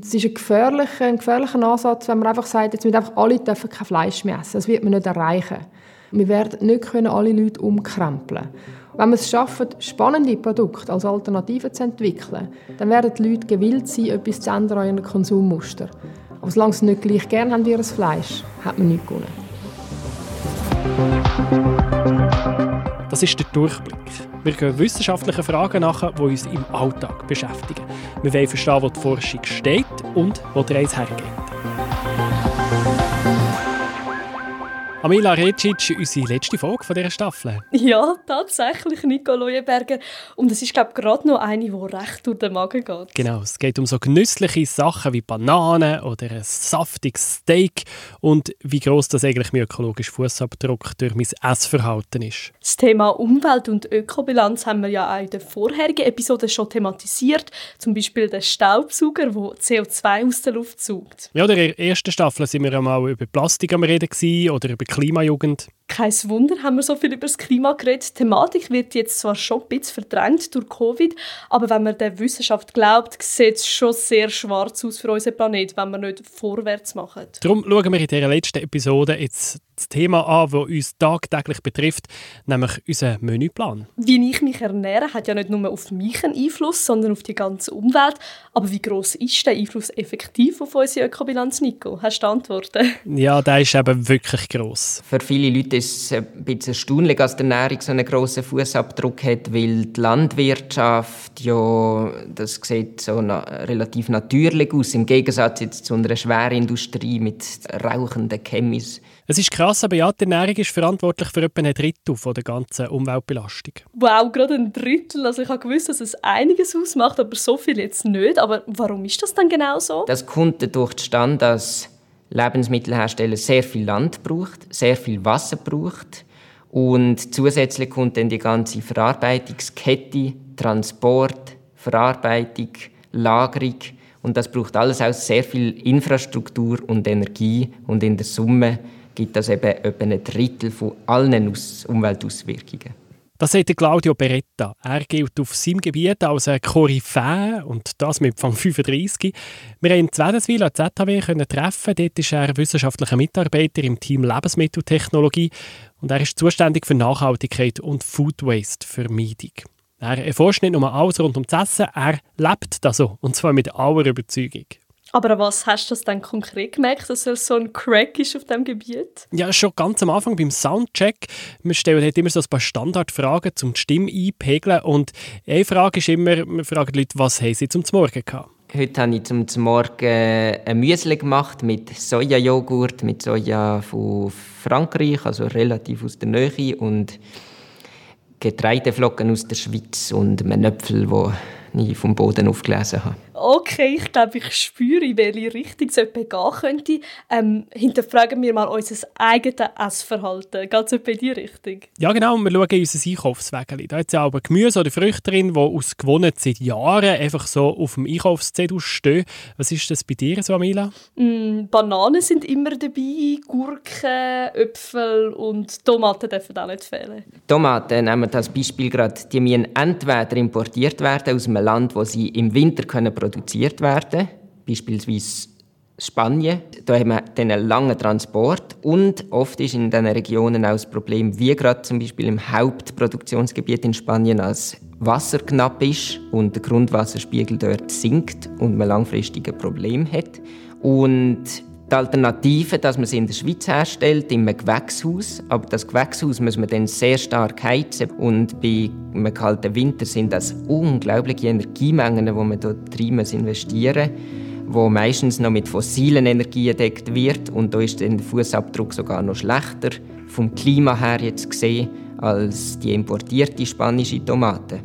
Es ist ein gefährlicher, ein gefährlicher Ansatz, wenn man einfach sagt, jetzt einfach alle dürfen kein Fleisch mehr essen. Das wird man nicht erreichen. Wir werden nicht können alle Leute umkrempeln Wenn wir es schaffen, spannende Produkte als Alternative zu entwickeln, dann werden die Leute gewillt sein, etwas zu ändern an ihren Konsummuster. Aber solange sie nicht gleich gerne haben wie das Fleisch, hat man nichts gewonnen. Das ist der Durchblick. Wir gehen wissenschaftlichen Fragen nach, die uns im Alltag beschäftigen. Wir wollen verstehen, wo die Forschung steht und wo die Reise hergeht. Amila Recic, unsere letzte Folge von dieser Staffel. Ja, tatsächlich, Nico Leuenberger. Und es ist, glaube ich, gerade noch eine, die recht durch den Magen geht. Genau, es geht um so genüssliche Sachen wie Bananen oder ein saftiges Steak und wie groß das eigentlich mein ökologischer Fußabdruck durch mein Essverhalten ist. Das Thema Umwelt- und Ökobilanz haben wir ja auch in der vorherigen Episode schon thematisiert. Zum Beispiel den Staubsauger, der CO2 aus der Luft saugt. Ja, in der ersten Staffel sind wir einmal über Plastik am Reden oder über Klimajugend. Kein Wunder, haben wir so viel über das Klima geredet. Die Thematik wird jetzt zwar schon ein bisschen verdrängt durch Covid, aber wenn man der Wissenschaft glaubt, sieht es schon sehr schwarz aus für unseren Planeten, wenn wir nicht vorwärts machen. Darum schauen wir in dieser letzten Episode jetzt das Thema an, das uns tagtäglich betrifft, nämlich unseren Menüplan. Wie ich mich ernähre, hat ja nicht nur auf mich einen Einfluss, sondern auf die ganze Umwelt. Aber wie groß ist der Einfluss effektiv auf unsere Ökobilanz, Nico? Hast du Antworten? Ja, der ist eben wirklich groß. Für viele Leute ist es ein bisschen erstaunlich, dass die Ernährung so einen grossen Fußabdruck hat, weil die Landwirtschaft ja, das sieht so na relativ natürlich aus, im Gegensatz jetzt zu einer Schwerindustrie mit rauchenden Chemis. Es ist krass, aber ja, die Ernährung ist verantwortlich für etwa ein Drittel von der ganzen Umweltbelastung. Wow, gerade ein Drittel. Also ich habe gewusst, dass es einiges ausmacht, aber so viel jetzt nicht. Aber warum ist das dann genau so? Das kommt dadurch zustande, dass Lebensmittelhersteller sehr viel Land braucht, sehr viel Wasser braucht. Und zusätzlich kommt dann die ganze Verarbeitungskette, Transport, Verarbeitung, Lagerung. Und das braucht alles auch sehr viel Infrastruktur und Energie. Und in der Summe gibt das eben etwa ein Drittel von allen Umweltauswirkungen. Das sagt Claudio Beretta. Er gilt auf seinem Gebiet als ein Koryphäe und das mit Fang 35. Wir haben ihn in Wädenswil an ZHW treffen. Dort ist er wissenschaftlicher Mitarbeiter im Team Lebensmitteltechnologie und er ist zuständig für Nachhaltigkeit und Food Waste Vermeidung. Er erforscht nicht nur alles rund um das Essen, er lebt das so und zwar mit aller Überzeugung. Aber was hast du das dann konkret gemerkt, dass er so ein Crack ist auf diesem Gebiet? Ja, schon ganz am Anfang beim Soundcheck. Wir stellen halt immer so ein paar Standardfragen zum Stimme einpegeln. Und eine Frage ist immer, wir fragen die Leute, was haben sie zum Morgen gehabt? Heute habe ich zum Morgen ein Müsli gemacht mit Sojajoghurt, mit Soja von Frankreich, also relativ aus der Nähe und Getreideflocken aus der Schweiz und einem Äpfel, den ich vom Boden aufgelesen habe okay, ich glaube, ich spüre, in welche Richtung es gehen könnte. Ähm, hinterfragen wir mal unser eigenes Essverhalten. Geht es in die Richtung? Ja, genau. Wir schauen in unser Einkaufswägel. Da hat es ja aber Gemüse oder Früchte drin, die aus gewonnen seit Jahren einfach so auf dem Einkaufszettel stehen. Was ist das bei dir so, Amila? Mm, Bananen sind immer dabei, Gurken, Äpfel und Tomaten dürfen auch nicht fehlen. Tomaten, nehmen wir das Beispiel gerade, die müssen entweder importiert werden aus einem Land, wo sie im Winter können produziert werden, beispielsweise Spanien. Da haben wir dann einen langen Transport und oft ist in diesen Regionen auch das Problem, wie gerade zum Beispiel im Hauptproduktionsgebiet in Spanien, als Wasser knapp ist und der Grundwasserspiegel dort sinkt und man langfristige Probleme hat. Und die Alternative, dass man sie in der Schweiz herstellt, in einem Gewächshaus. Aber das Gewächshaus muss man dann sehr stark heizen. Und bei einem kalten Winter sind das unglaubliche Energiemengen, die man dort rein investieren muss, wo meistens noch mit fossilen Energien gedeckt wird. Und da ist der Fußabdruck sogar noch schlechter vom Klima her jetzt gesehen als die importierte spanische Tomate.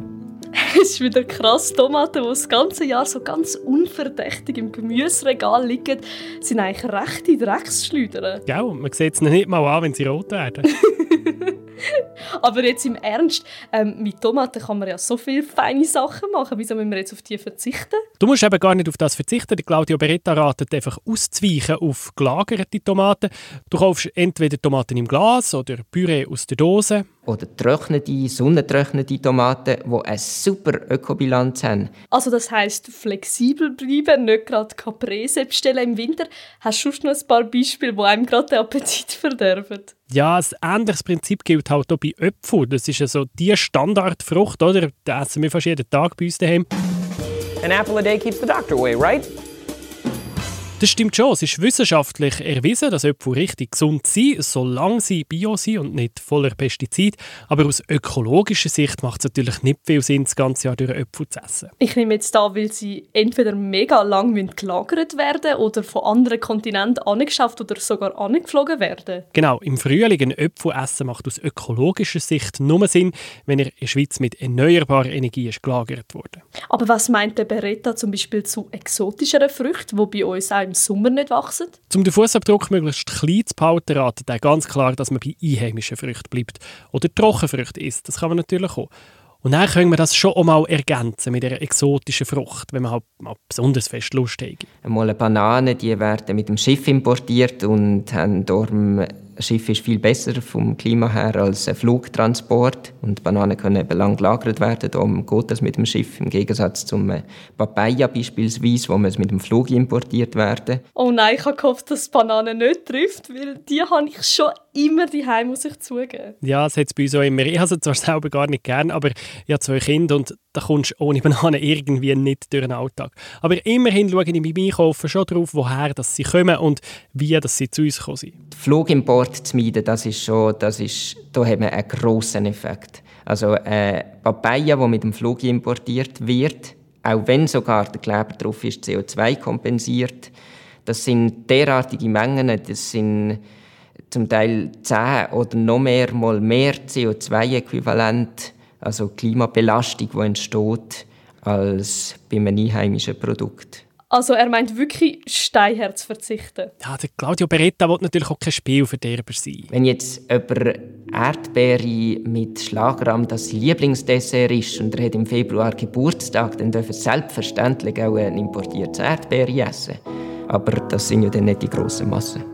Es ist wieder krass. Tomaten, die das ganze Jahr so ganz unverdächtig im Gemüseregal liegen, sind eigentlich rechte Drecksschleudern. Ja, man sieht es nicht mal an, wenn sie rot werden. Aber jetzt im Ernst, ähm, mit Tomaten kann man ja so viele feine Sachen machen. Wieso müssen wir jetzt auf die verzichten? Du musst eben gar nicht auf das verzichten. Die Claudia Beretta ratet einfach auszuweichen auf gelagerte Tomaten. Du kaufst entweder Tomaten im Glas oder Püree aus der Dose. Oder trocknete, sonnentrocknete Tomaten, die eine super Ökobilanz haben. Also das heisst, flexibel bleiben, nicht gerade Caprese bestellen im Winter. Hast du schon noch ein paar Beispiele, die einem gerade den Appetit verderben? Ja, ein ähnliches Prinzip gilt halt auch bei Äpfeln. Das ist ja die Standardfrucht, oder? Die essen wir fast jeden Tag bei uns daheim. An apple a day keeps the doctor away, right? Das stimmt schon. Es ist wissenschaftlich erwiesen, dass Äpfel richtig gesund sind, solange sie bio sind und nicht voller Pestizide. Aber aus ökologischer Sicht macht es natürlich nicht viel Sinn, das ganze Jahr durch Äpfel zu essen. Ich nehme jetzt da, weil sie entweder mega lang gelagert werden oder von anderen Kontinenten angeschafft oder sogar angeflogen werden. Genau, im Frühling ein Äpfel essen macht aus ökologischer Sicht nur Sinn, wenn er in der Schweiz mit erneuerbarer Energie ist gelagert wurde. Aber was meint der Beretta zum Beispiel zu exotischeren Früchten, die bei uns auch im Sommer nicht wachsen? Um den Fußabdruck möglichst klein zu behalten, ratet er ganz klar, dass man bei einheimischen Früchten bleibt. Oder Trockenfrüchte isst, das kann man natürlich auch. Und dann können wir das schon auch mal ergänzen mit einer exotischen Frucht, wenn man halt mal besonders fest Lust hat. Einmal eine Banane, die werden mit dem Schiff importiert und haben darum ein Schiff ist viel besser vom Klima her als ein Flugtransport und Bananen können eben lang gelagert werden. Darum geht das mit dem Schiff im Gegensatz zum äh, Papaya beispielsweise, wo man es mit dem Flug importiert werden. Oh nein, ich habe gehofft, dass Bananen nicht trifft, weil die habe ich schon immer die Heim muss ich zugeben. Ja, das hat es bei uns auch immer. Ich habe sie zwar selber gar nicht gern, aber ich habe zwei Kinder und da kommst du ohne Bananen irgendwie nicht durch den Alltag. Aber immerhin schaue ich beim Einkaufen schon darauf, woher dass sie kommen und wie dass sie zu uns kommen sind. Flugimport zu meiden, das ist schon, das ist, da haben wir einen grossen Effekt. Also äh, Papaya, die mit dem Flug importiert wird, auch wenn sogar der Kleber drauf ist, CO2 kompensiert, das sind derartige Mengen, das sind zum Teil 10 oder noch mehr mal mehr CO2-Äquivalent, also Klimabelastung, die entsteht, als bei einem einheimischen Produkt. Also er meint wirklich Steinherz verzichten. Ja, der Claudio Beretta will natürlich auch kein Spielverderber sein. Wenn jetzt jemand Erdbeere mit Schlagrahm das Lieblingsdessert ist und er hat im Februar Geburtstag, dann dürfen selbstverständlich auch ein importiertes Erdbeere essen. Aber das sind ja dann nicht die grossen Massen.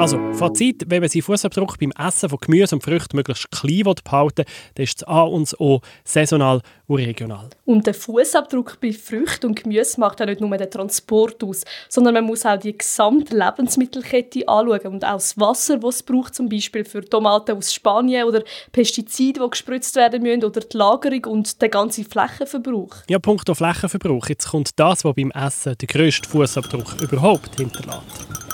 Also, Fazit, wenn man seinen Fußabdruck beim Essen von Gemüse und Früchten möglichst klein behalten will, dann ist das A und das O saisonal und regional. Und der Fußabdruck bei Früchten und Gemüse macht ja nicht nur den Transport aus, sondern man muss auch die gesamte Lebensmittelkette anschauen und auch das Wasser, das es braucht, zum Beispiel für Tomaten aus Spanien oder Pestizide, die gespritzt werden müssen oder die Lagerung und der ganze Flächenverbrauch. Ja, punkto Flächenverbrauch. Jetzt kommt das, was beim Essen den grössten Fußabdruck überhaupt hinterlässt.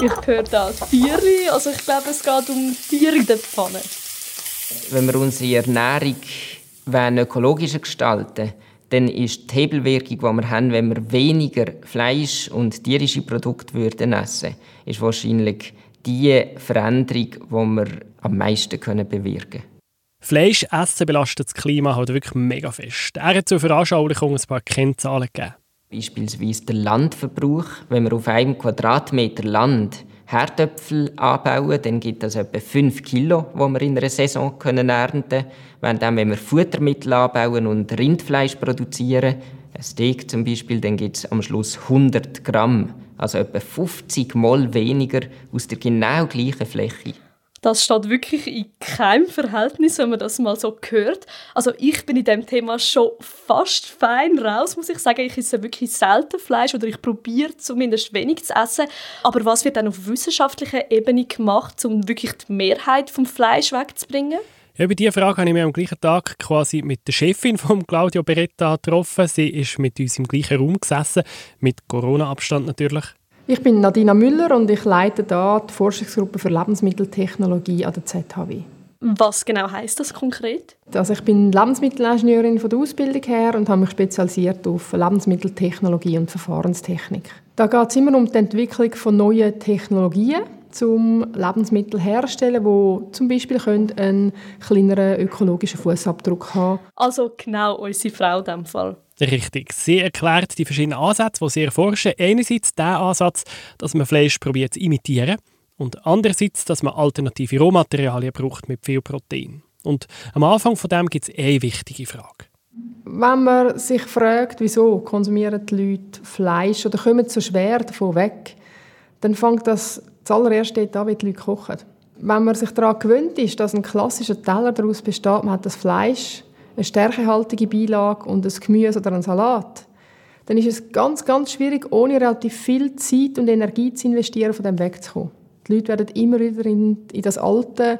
Ich höre da Tiere, also ich glaube, es geht um Tiere in der Pfanne. Wenn wir unsere Ernährung ökologischer gestalten dann ist die Hebelwirkung, die wir haben, wenn wir weniger Fleisch und tierische Produkte würden essen ist wahrscheinlich die Veränderung, die wir am meisten bewirken können. Fleisch essen belastet das Klima halt wirklich mega fest. Er hat zur Veranschaulichung ein paar Kennzahlen gegeben. Beispielsweise der Landverbrauch. Wenn wir auf einem Quadratmeter Land Herdöpfel anbauen, dann gibt das etwa 5 Kilo, die wir in einer Saison können ernten können. Wenn wir Futtermittel anbauen und Rindfleisch produzieren, ein Steak zum Beispiel, dann gibt es am Schluss 100 Gramm, also etwa 50 Mal weniger aus der genau gleichen Fläche. Das steht wirklich in keinem Verhältnis, wenn man das mal so hört. Also ich bin in dem Thema schon fast fein raus, muss ich sagen. Ich esse wirklich selten Fleisch oder ich probiere zumindest wenig zu essen. Aber was wird dann auf wissenschaftlicher Ebene gemacht, um wirklich die Mehrheit vom Fleisch wegzubringen? Ja, über diese Frage habe ich mich am gleichen Tag quasi mit der Chefin von Claudio Beretta getroffen. Sie ist mit uns im gleichen Raum gesessen, mit Corona-Abstand natürlich. Ich bin Nadina Müller und ich leite da die Forschungsgruppe für Lebensmitteltechnologie an der ZHW. Was genau heißt das konkret? Also ich bin Lebensmittelingenieurin von der Ausbildung her und habe mich spezialisiert auf Lebensmitteltechnologie und Verfahrenstechnik. Da geht es immer um die Entwicklung von neuen Technologien um Lebensmittel herzustellen, die zum Beispiel einen kleineren ökologischen Fußabdruck haben Also genau unsere Frau in diesem Fall. Richtig. Sie erklärt die verschiedenen Ansätze, die sie erforschen. Einerseits den Ansatz, dass man Fleisch probiert zu imitieren und andererseits, dass man alternative Rohmaterialien braucht mit viel Protein. Und am Anfang von dem gibt es eine wichtige Frage. Wenn man sich fragt, wieso konsumieren die Leute Fleisch oder kommen so schwer davon weg, dann fängt das zuallererst dort an, wie die Leute kochen. Wenn man sich daran gewöhnt ist, dass ein klassischer Teller daraus besteht, man hat das Fleisch, eine stärkehaltige Beilage und ein Gemüse oder einen Salat, dann ist es ganz, ganz schwierig, ohne relativ viel Zeit und Energie zu investieren, von dem wegzukommen. Die Leute werden immer wieder in, in das alte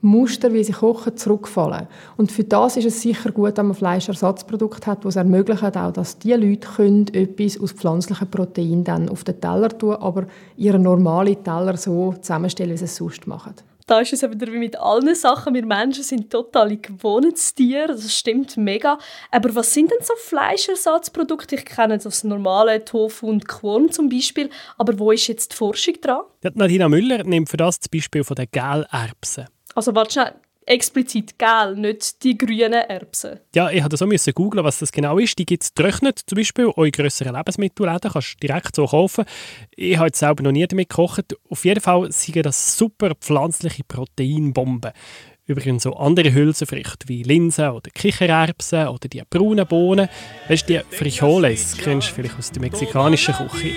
Muster, wie sie kochen, zurückfallen. Und für das ist es sicher gut, wenn man Fleischersatzprodukte hat, die es ermöglichen, auch, dass die Leute können etwas aus pflanzlichen Proteinen dann auf den Teller tun, aber ihren normalen Teller so zusammenstellen, wie sie es sonst machen. Da ist es wieder wie mit allen Sachen. Wir Menschen sind totale Gewohnheitstiere. Das stimmt mega. Aber was sind denn so Fleischersatzprodukte? Ich kenne das normale Tofu und Quorn zum Beispiel. Aber wo ist jetzt die Forschung dran? Ja, Nadina Müller nimmt für das das Beispiel von den Gelerbsen. Also warte schnell, explizit gel, nicht die grünen Erbsen. Ja, ich musste so googeln, was das genau ist. Die gibt es getrocknet, zum Beispiel auch in grösseren Lebensmittelläden, kannst du direkt so kaufen. Ich habe jetzt selber noch nie damit gekocht. Auf jeden Fall sind das super pflanzliche Proteinbomben. Übrigens so andere Hülsenfrüchte wie Linsen oder Kichererbsen oder die braunen Bohnen. Weißt du, die Frijoles kennst du vielleicht aus der mexikanischen Küche.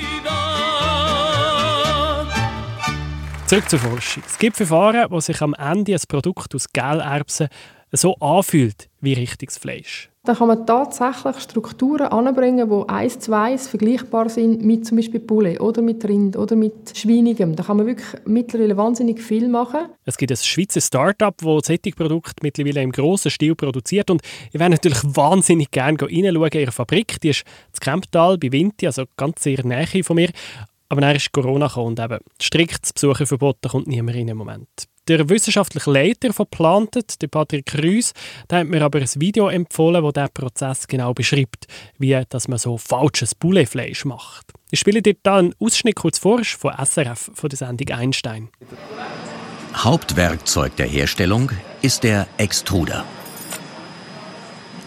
Zurück zur Forschung. Es gibt Verfahren, wo sich am Ende ein Produkt aus Gelerbsen so anfühlt wie richtiges Fleisch. Da kann man tatsächlich Strukturen anbringen, die eins zu eins vergleichbar sind mit zum Beispiel Poulet oder mit Rind oder mit Schweinigem. Da kann man wirklich mittlerweile wahnsinnig viel machen. Es gibt ein Schweizer Start-up, das solche Produkte mittlerweile im grossen Stil produziert und ich würde natürlich wahnsinnig gerne reinschauen in ihre Fabrik. Die ist in Kemptal bei Vinti, also ganz sehr nahe von mir. Aber dann ist Corona gekommen und eben strikt das Besucherverbot, da kommt niemand rein im Moment. Der wissenschaftliche Leiter von Planted, der Patrick Krüs, der hat mir aber ein Video empfohlen, das diesen Prozess genau beschreibt, wie dass man so falsches Pouletfleisch macht. Ich spiele dir da einen Ausschnitt kurz vor von SRF, von der Sendung Einstein. Hauptwerkzeug der Herstellung ist der Extruder.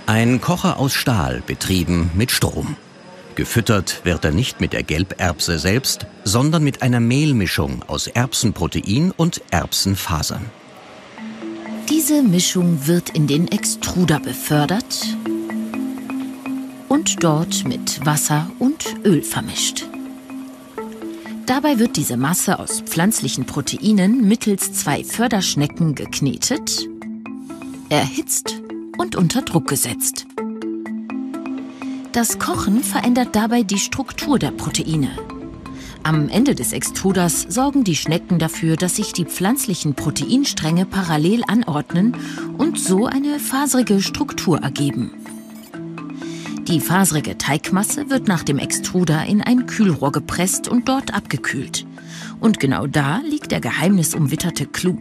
Ein Kocher aus Stahl, betrieben mit Strom. Gefüttert wird er nicht mit der Gelberbse selbst, sondern mit einer Mehlmischung aus Erbsenprotein und Erbsenfasern. Diese Mischung wird in den Extruder befördert und dort mit Wasser und Öl vermischt. Dabei wird diese Masse aus pflanzlichen Proteinen mittels zwei Förderschnecken geknetet, erhitzt und unter Druck gesetzt. Das Kochen verändert dabei die Struktur der Proteine. Am Ende des Extruders sorgen die Schnecken dafür, dass sich die pflanzlichen Proteinstränge parallel anordnen und so eine faserige Struktur ergeben. Die faserige Teigmasse wird nach dem Extruder in ein Kühlrohr gepresst und dort abgekühlt. Und genau da liegt der geheimnisumwitterte Clou.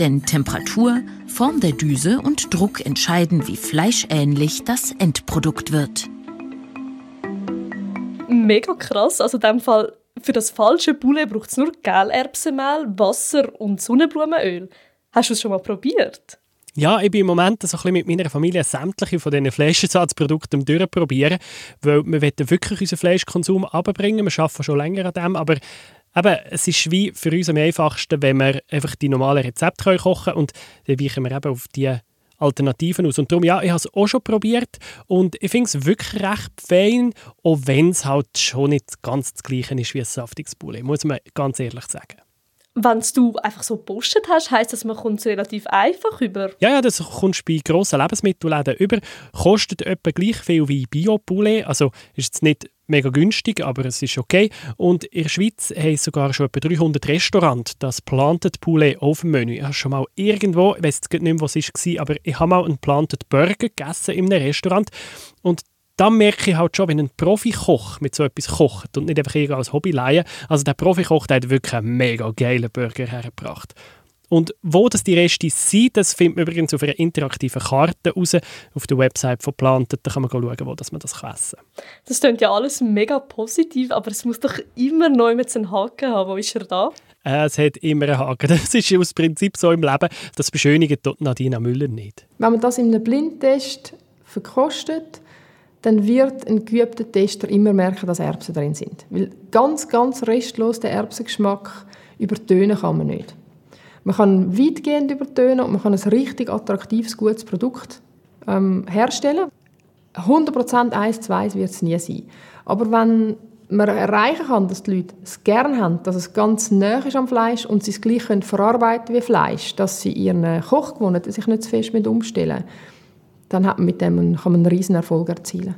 Denn Temperatur, Form der Düse und Druck entscheiden, wie fleischähnlich das Endprodukt wird mega krass. Also in dem Fall, für das falsche Poulet braucht es nur Gelerbsenmehl, Wasser und Sonnenblumenöl. Hast du es schon mal probiert? Ja, ich bin im Moment so ein mit meiner Familie sämtliche von diesen Fleischersatzprodukten durchprobieren, weil wir wirklich unseren Fleischkonsum abbringen. Wir arbeiten schon länger an dem, aber eben, es ist wie für uns am einfachsten, wenn wir einfach die normalen Rezepte kochen können und dann weichen wir eben auf die Alternativen aus. Und darum, ja, ich habe es auch schon probiert und ich finde es wirklich recht fein, auch wenn es halt schon nicht ganz das Gleiche ist wie ein saftiges Poulet, muss man ganz ehrlich sagen. Wenn du einfach so gepostet hast, heisst das, man kommt es relativ einfach über? Ja, ja, das kommst du bei grossen Lebensmittelläden über. Kostet etwa gleich viel wie Bio-Poulet. Also ist es nicht mega günstig, aber es ist okay. Und in der Schweiz haben sogar schon etwa 300 Restaurants das Planted Poulet auf dem Menü. Ich habe schon mal irgendwo, ich weiß nicht mehr, was es war, aber ich habe mal einen Planted Burger gegessen in einem Restaurant und dann merke ich halt schon, wenn ein Profikoch mit so etwas kocht und nicht einfach als Hobby leihen. Also der Profikoch, der hat wirklich einen mega geilen Burger hergebracht. Und wo das die Reste sind, das findet man übrigens auf einer interaktiven Karte raus, auf der Website von Plantet. Da kann man schauen, wo das man das essen kann. Das klingt ja alles mega positiv, aber es muss doch immer noch einen Haken haben. Wo ist er da? Äh, es hat immer einen Haken. Das ist aus Prinzip so im Leben. Das beschönigt Nadina Müller nicht. Wenn man das in einem Blindtest verkostet, dann wird ein geübter Tester immer merken, dass Erbsen drin sind. Weil ganz, ganz restlos den Erbsengeschmack übertönen kann man nicht. Man kann weitgehend übertönen und man kann ein richtig attraktives, gutes Produkt ähm, herstellen. 100% 1 zu 1 wird es nie sein. Aber wenn man erreichen kann, dass die Leute es gerne haben, dass es ganz nah ist am Fleisch und sie es gleich können verarbeiten wie Fleisch, dass sie ihren Kochgewohnheiten sich nicht zu fest mit umstellen, dann hat man mit dem, kann man einen riesen Erfolg erzielen.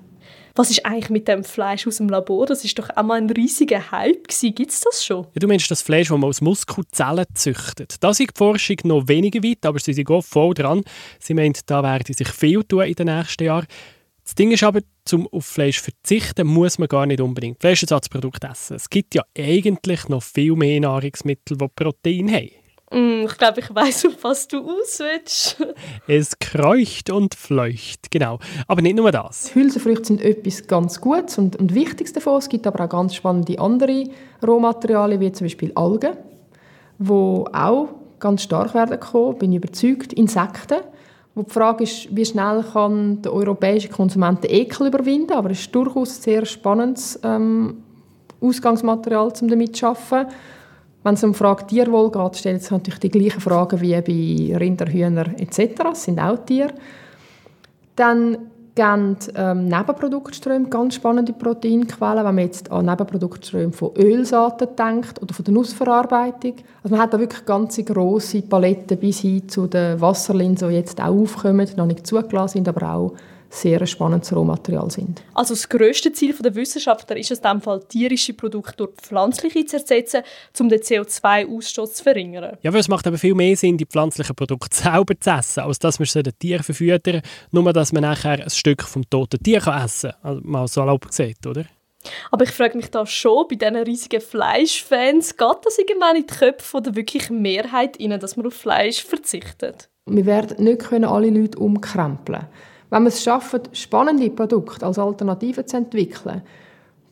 Was ist eigentlich mit dem Fleisch aus dem Labor? Das ist doch auch mal ein riesiger Hype Gibt es das schon? Ja, du meinst das Fleisch, das man aus Muskelzellen züchtet. Da ist die Forschung noch weniger weit, aber sie sind auch voll dran. Sie meint, da werden sich viel tun in den nächsten Jahren. Das Ding ist aber, zum auf Fleisch verzichten muss man gar nicht unbedingt Fleischersatzprodukte essen. Es gibt ja eigentlich noch viel mehr Nahrungsmittel, die Protein haben. Mm, ich glaube, ich weiß, auf was du aus willst. es kreucht und fleucht, genau. Aber nicht nur das. Hülsenfrüchte sind etwas ganz Gutes und, und Wichtiges davon. Es gibt aber auch ganz spannende andere Rohmaterialien, wie zum Beispiel Algen, die auch ganz stark werden kommen, bin ich überzeugt. Insekten wo die Frage ist, wie schnell kann der europäische Konsument den Ekel überwinden, aber es ist durchaus ein sehr spannendes ähm, Ausgangsmaterial, um damit zu arbeiten. Wenn es um Frage Tierwohl geht, stellt es natürlich die gleichen Fragen wie bei Rinder, Hühner etc. Das sind auch Tiere. Dann geben ähm, Nebenproduktströme ganz spannende Proteinquellen, wenn man jetzt an Nebenproduktströme von Ölsaaten denkt oder von der Nussverarbeitung. Also man hat da wirklich ganze grosse Paletten bis hin zu den Wasserlinsen, die jetzt auch aufkommen, noch nicht zugelassen sind, aber auch sehr ein spannendes Rohmaterial sind. Also das grösste Ziel der Wissenschaftler ist es, in Fall tierische Produkte durch pflanzliche zu ersetzen, um den CO2-Ausstoß zu verringern. Ja, weil es macht aber viel mehr Sinn, die pflanzlichen Produkte selber zu essen, als dass man sie den Tieren verfüttern, nur dass man nachher ein Stück vom toten Tier essen kann. Also mal so erlaubt gesagt, oder? Aber ich frage mich da schon, bei diesen riesigen Fleischfans, geht das irgendwann in die Köpfe der wirklich Mehrheit rein, dass man auf Fleisch verzichtet? Wir werden nicht alle Leute umkrempeln können. Wenn wir es schaffen, spannende Produkte als Alternative zu entwickeln,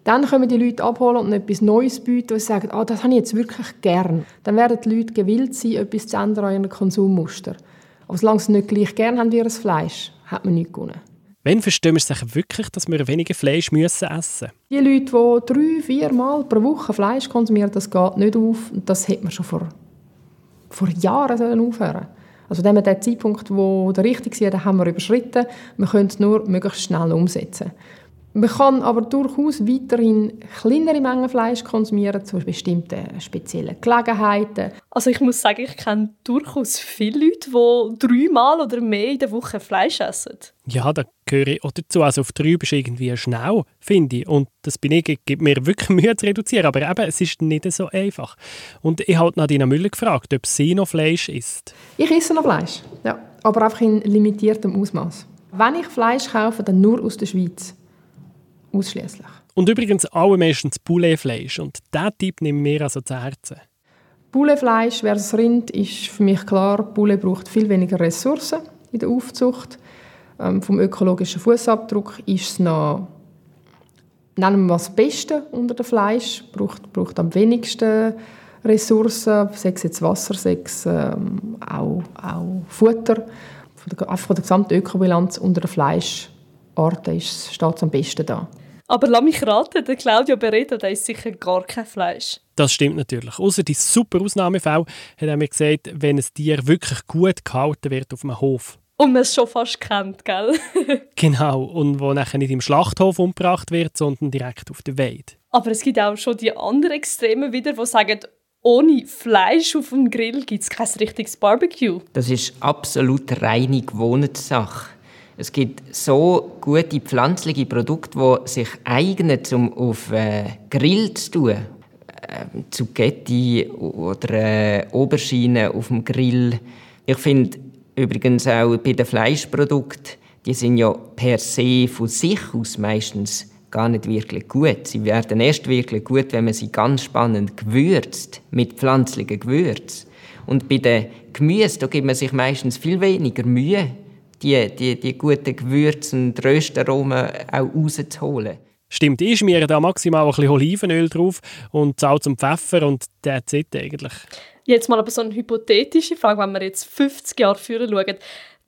dann können wir die Leute abholen und etwas Neues bieten, und sagen, oh, das habe ich jetzt wirklich gern. Dann werden die Leute gewillt sein, etwas zu ändern an ihren Konsummuster. Aber solange sie nicht gleich gern haben wie ihr Fleisch, hat man nichts gewonnen. Wann verstehen wir sich wirklich, dass wir weniger Fleisch müssen essen müssen? Die Leute, die drei, vier Mal pro Woche Fleisch konsumieren, das geht nicht auf. Das hätte man schon vor, vor Jahren aufhören also dem der Zeitpunkt, wo der richtig ist, den haben wir überschritten. Wir können es nur möglichst schnell umsetzen. Man kann aber durchaus weiterhin kleinere Mengen Fleisch konsumieren, zu bestimmten speziellen Gelegenheiten. Also ich muss sagen, ich kenne durchaus viele Leute, die dreimal oder mehr in der Woche Fleisch essen. Ja, da gehöre ich auch dazu. Also auf drei bist du irgendwie schnell, finde ich. Und das bin ich, gibt mir wirklich Mühe zu reduzieren. Aber eben, es ist nicht so einfach. Und ich habe Nadina Müller gefragt, ob sie noch Fleisch isst. Ich esse noch Fleisch, ja. Aber einfach in limitiertem Ausmaß. Wenn ich Fleisch kaufe, dann nur aus der Schweiz. Ausschließlich. Und übrigens alle meistens Pouletfleisch. Und diesen Tipp nehmen wir also zu Herzen. Pouletfleisch versus Rind ist für mich klar, Poulet braucht viel weniger Ressourcen in der Aufzucht. Ähm, vom ökologischen Fußabdruck ist es noch nennen wir mal das Beste unter dem Fleisch, braucht, braucht am wenigsten Ressourcen, sei es jetzt Wasser, sei es ähm, auch, auch Futter. Von der, einfach von der gesamten Ökobilanz unter den Fleischarten steht es am besten da. Aber lass mich raten, der Claudio Beretta, der ist sicher gar kein Fleisch. Das stimmt natürlich. Außer die super Ausnahmefälle hat er mir gesagt, wenn ein Tier wirklich gut gehalten wird auf einem Hof. Und man es schon fast kennt, gell? genau, und wo nachher nicht im Schlachthof umgebracht wird, sondern direkt auf der Weide. Aber es gibt auch schon die anderen Extreme wieder, die sagen, ohne Fleisch auf dem Grill gibt es kein richtiges Barbecue. Das ist absolut reine Gewohnheitssache. Es gibt so gute pflanzliche Produkte, die sich eignen, um auf äh, Grill zu tun. Äh, Zucchetti oder äh, Oberschiene auf dem Grill. Ich finde übrigens auch bei den Fleischprodukten, die sind ja per se von sich aus meistens gar nicht wirklich gut. Sie werden erst wirklich gut, wenn man sie ganz spannend gewürzt, mit pflanzlichen Gewürzen. Und bei den Gemüse, da gibt man sich meistens viel weniger Mühe, die, die, die guten Gewürze und Röstaromen auch rauszuholen. Stimmt, ich schmiere da maximal ein bisschen Olivenöl drauf und Salz und Pfeffer und that's it eigentlich. Jetzt mal aber so eine hypothetische Frage, wenn wir jetzt 50 Jahre früher schauen,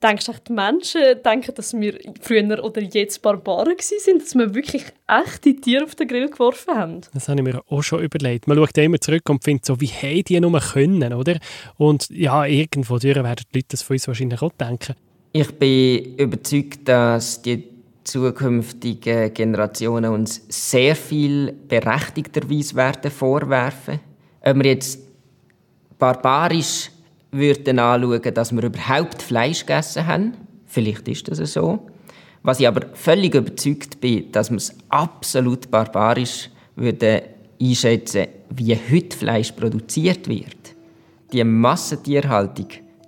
denkst du, die Menschen denken, dass wir früher oder jetzt Barbaren sind, dass wir wirklich echte Tiere auf den Grill geworfen haben? Das habe ich mir auch schon überlegt. Man schaut immer zurück und findet so, wie haben die nur können, oder? Und ja, irgendwo werden die Leute das von uns wahrscheinlich auch denken. Ich bin überzeugt, dass die zukünftigen Generationen uns sehr viel berechtigterweise werden vorwerfen. Ob wir jetzt barbarisch würden anschauen, dass wir überhaupt Fleisch gegessen haben, vielleicht ist das so. Was ich aber völlig überzeugt bin, dass wir es absolut barbarisch würden einschätzen, wie heute Fleisch produziert wird. Die Massentierhaltung,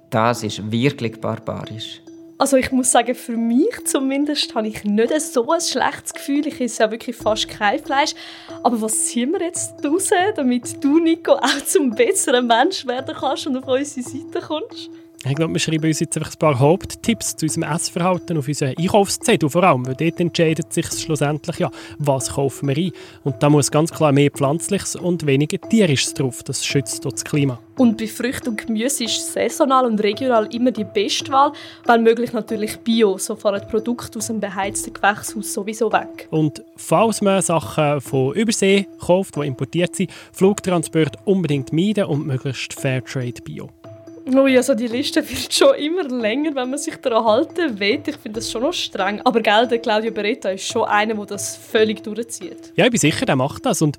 das ist wirklich barbarisch. Also ich muss sagen, für mich zumindest habe ich nicht so ein schlechtes Gefühl. Ich esse ja wirklich fast kein Fleisch. Aber was ziehen wir jetzt raus, damit du, Nico, auch zum besseren Mensch werden kannst und auf unsere Seite kommst? Ich glaube, wir schreiben uns jetzt einfach ein paar Haupttipps zu unserem Essverhalten auf unseren Einkaufszettel vor allem, weil dort entscheidet sich schlussendlich ja, was kaufen wir ein. Und da muss ganz klar mehr Pflanzliches und weniger Tierisches drauf. Das schützt das Klima. Und bei Früchten und Gemüse ist saisonal und regional immer die beste Wahl, weil möglich natürlich Bio, so fahren Produkte aus dem beheizten Gewächshaus sowieso weg. Und falls man Sachen von Übersee kauft, die importiert sind, Flugtransport unbedingt meiden und möglichst Fairtrade Bio. Ui, also die Liste wird schon immer länger, wenn man sich daran halten will. Ich finde das schon noch streng. Aber gell, der Claudio Beretta ist schon einer, der das völlig durchzieht. Ja, ich bin sicher, der macht das. Und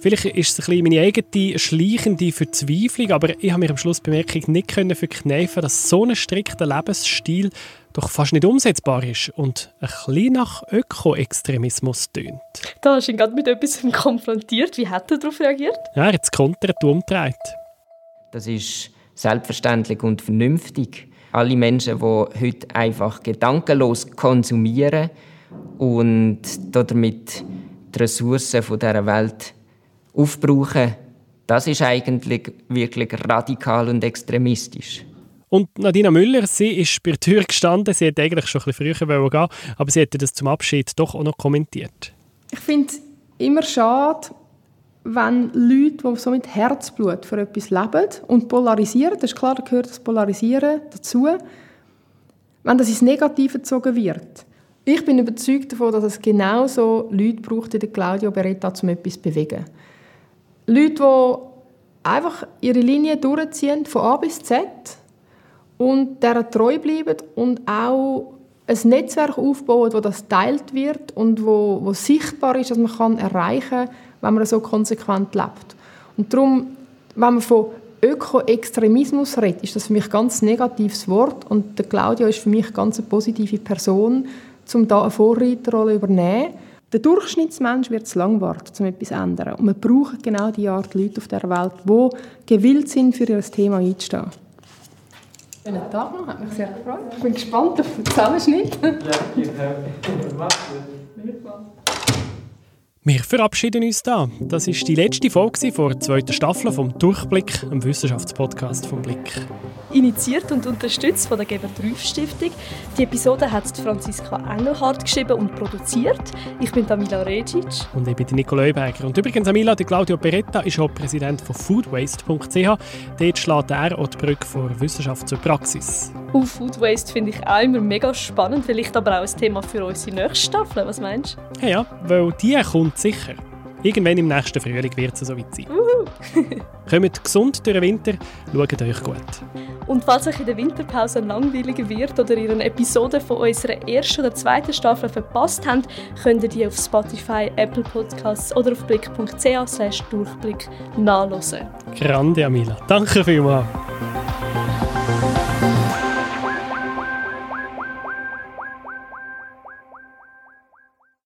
vielleicht ist es ein bisschen meine eigene schleichende Verzweiflung, aber ich habe mir am Schluss Bemerkung nicht können verkneifen, dass so ein strikter Lebensstil doch fast nicht umsetzbar ist und ein bisschen nach Öko-Extremismus tönt. Da hast du ihn gerade mit etwas konfrontiert. Wie hat er darauf reagiert? Ja, er hat es kontert umgedreht. Das ist selbstverständlich und vernünftig. Alle Menschen, die heute einfach gedankenlos konsumieren und damit die Ressourcen dieser Welt aufbrauchen, das ist eigentlich wirklich radikal und extremistisch. Und Nadina Müller, sie ist bei der Tür gestanden. Sie hätte eigentlich schon ein bisschen früher gehen aber sie hätte das zum Abschied doch auch noch kommentiert. Ich finde es immer schade, wenn Leute, die so mit Herzblut für etwas leben und polarisieren, das ist klar, da gehört das Polarisieren dazu, wenn das ins Negative gezogen wird. Ich bin überzeugt davon, dass es genauso Leute braucht wie Claudio Beretta, um etwas zu bewegen. Leute, die einfach ihre Linie durchziehen, von A bis Z und der treu bleiben und auch ein Netzwerk aufbauen, wo das teilt wird und wo, wo sichtbar ist, dass man kann erreichen kann, wenn man so konsequent lebt. Und darum, wenn man von Öko-Extremismus redet, ist das für mich ein ganz negatives Wort und der Claudio ist für mich eine ganz positive Person, um da eine Vorreiterrolle zu übernehmen. Der Durchschnittsmensch wird es lang warten, um etwas zu ändern. Und wir brauchen genau die Art Leute auf der Welt, die gewillt sind, für ihr Thema einzustehen. Schönen Tag noch, hat mich sehr gefreut. Ich bin gespannt auf den Zusammenschnitt. Ja, ich habe wir verabschieden uns da. Das ist die letzte Folge vor der zweiten Staffel vom Durchblick, einem Wissenschaftspodcast vom Blick. Initiiert und unterstützt von der Geber Rüff Stiftung. Die Episode hat Franziska Engelhardt geschrieben und produziert. Ich bin Tamila Regic. Und ich bin Nico Leuberger. Und übrigens, Amila, der Claudio Beretta ist auch Präsident von foodwaste.ch. Dort schlägt er auch die Brücke von Wissenschaft zur Praxis. Uh, Food Waste finde ich auch immer mega spannend, vielleicht aber auch ein Thema für unsere nächste Staffel. Was meinst du? Ja, ja, weil die kommt sicher. Irgendwann im nächsten Frühling wird es so weit sein. Kommt gesund durch den Winter, schaut euch gut. Und falls euch in der Winterpause langweiliger wird oder ihr eine Episode von unserer ersten oder zweiten Staffel verpasst habt, könnt ihr die auf Spotify, Apple Podcasts oder auf blick.ch Durchblick nachlesen. Grande, Amila. Danke vielmals.